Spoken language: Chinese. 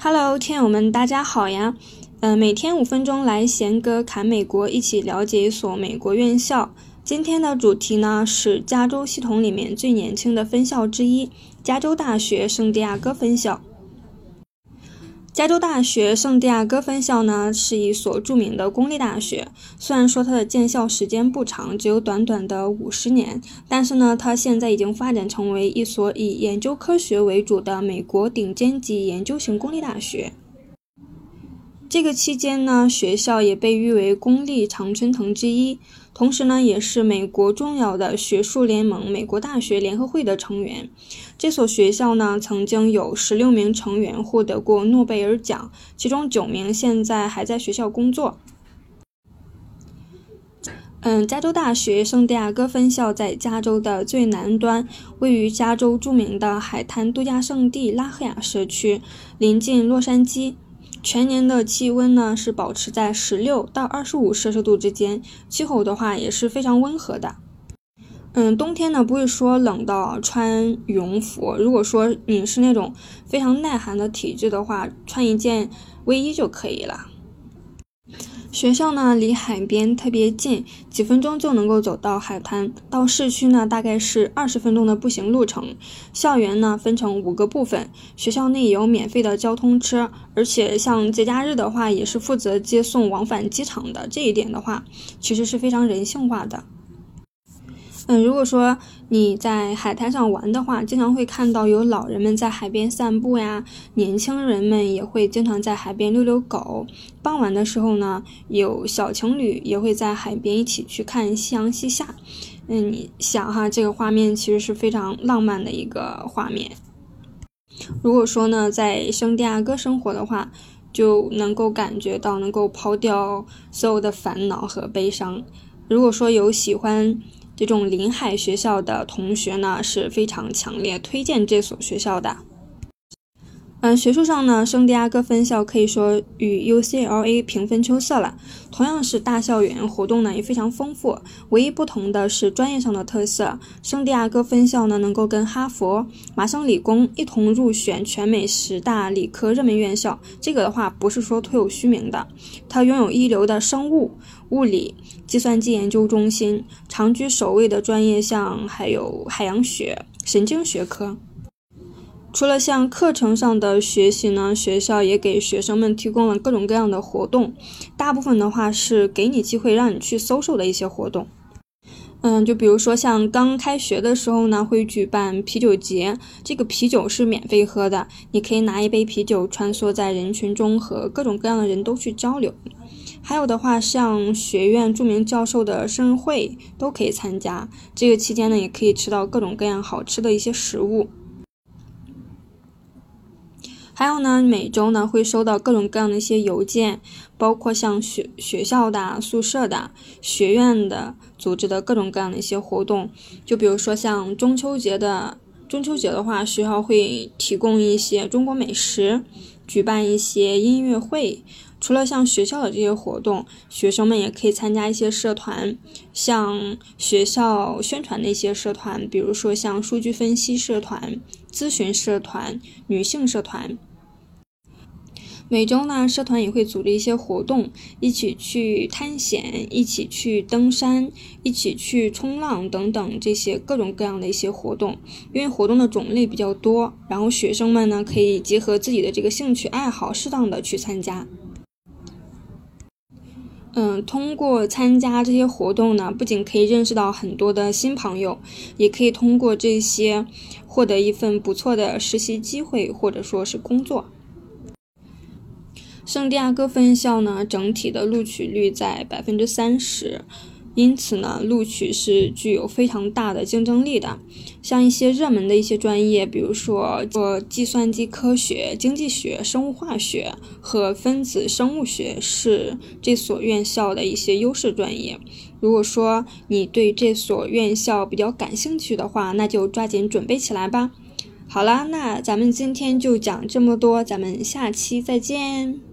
Hello，听友们，大家好呀！嗯，每天五分钟来贤哥侃美国，一起了解一所美国院校。今天的主题呢是加州系统里面最年轻的分校之一——加州大学圣地亚哥分校。加州大学圣地亚哥分校呢，是一所著名的公立大学。虽然说它的建校时间不长，只有短短的五十年，但是呢，它现在已经发展成为一所以研究科学为主的美国顶尖级研究型公立大学。这个期间呢，学校也被誉为公立常春藤之一，同时呢，也是美国重要的学术联盟——美国大学联合会的成员。这所学校呢，曾经有十六名成员获得过诺贝尔奖，其中九名现在还在学校工作。嗯，加州大学圣地亚哥分校在加州的最南端，位于加州著名的海滩度假胜地拉赫亚社区，临近洛杉矶。全年的气温呢是保持在十六到二十五摄氏度之间，气候的话也是非常温和的。嗯，冬天呢不会说冷到穿羽绒服，如果说你是那种非常耐寒的体质的话，穿一件卫衣就可以了。学校呢离海边特别近，几分钟就能够走到海滩。到市区呢大概是二十分钟的步行路程。校园呢分成五个部分，学校内有免费的交通车，而且像节假日的话也是负责接送往返机场的。这一点的话，其实是非常人性化的。嗯，如果说你在海滩上玩的话，经常会看到有老人们在海边散步呀，年轻人们也会经常在海边遛遛狗。傍晚的时候呢，有小情侣也会在海边一起去看夕阳西下。嗯，你想哈，这个画面其实是非常浪漫的一个画面。如果说呢，在圣地亚哥生活的话，就能够感觉到能够抛掉所有的烦恼和悲伤。如果说有喜欢。这种临海学校的同学呢，是非常强烈推荐这所学校的。嗯，学术上呢，圣地亚哥分校可以说与 UCLA 平分秋色了。同样是大校园，活动呢也非常丰富。唯一不同的是专业上的特色。圣地亚哥分校呢，能够跟哈佛、麻省理工一同入选全美十大理科热门院校。这个的话不是说徒有虚名的，它拥有一流的生物、物理、计算机研究中心，长居首位的专业项还有海洋学、神经学科。除了像课程上的学习呢，学校也给学生们提供了各种各样的活动，大部分的话是给你机会让你去搜索的一些活动。嗯，就比如说像刚开学的时候呢，会举办啤酒节，这个啤酒是免费喝的，你可以拿一杯啤酒穿梭在人群中，和各种各样的人都去交流。还有的话，像学院著名教授的生日会都可以参加，这个期间呢，也可以吃到各种各样好吃的一些食物。还有呢，每周呢会收到各种各样的一些邮件，包括像学学校的、宿舍的、学院的组织的各种各样的一些活动。就比如说像中秋节的，中秋节的话，学校会提供一些中国美食，举办一些音乐会。除了像学校的这些活动，学生们也可以参加一些社团，像学校宣传的一些社团，比如说像数据分析社团、咨询社团、女性社团。每周呢，社团也会组织一些活动，一起去探险，一起去登山，一起去冲浪等等这些各种各样的一些活动。因为活动的种类比较多，然后学生们呢可以结合自己的这个兴趣爱好，适当的去参加。嗯，通过参加这些活动呢，不仅可以认识到很多的新朋友，也可以通过这些获得一份不错的实习机会，或者说是工作。圣地亚哥分校呢，整体的录取率在百分之三十，因此呢，录取是具有非常大的竞争力的。像一些热门的一些专业，比如说做计算机科学、经济学、生物化学和分子生物学，是这所院校的一些优势专业。如果说你对这所院校比较感兴趣的话，那就抓紧准备起来吧。好啦，那咱们今天就讲这么多，咱们下期再见。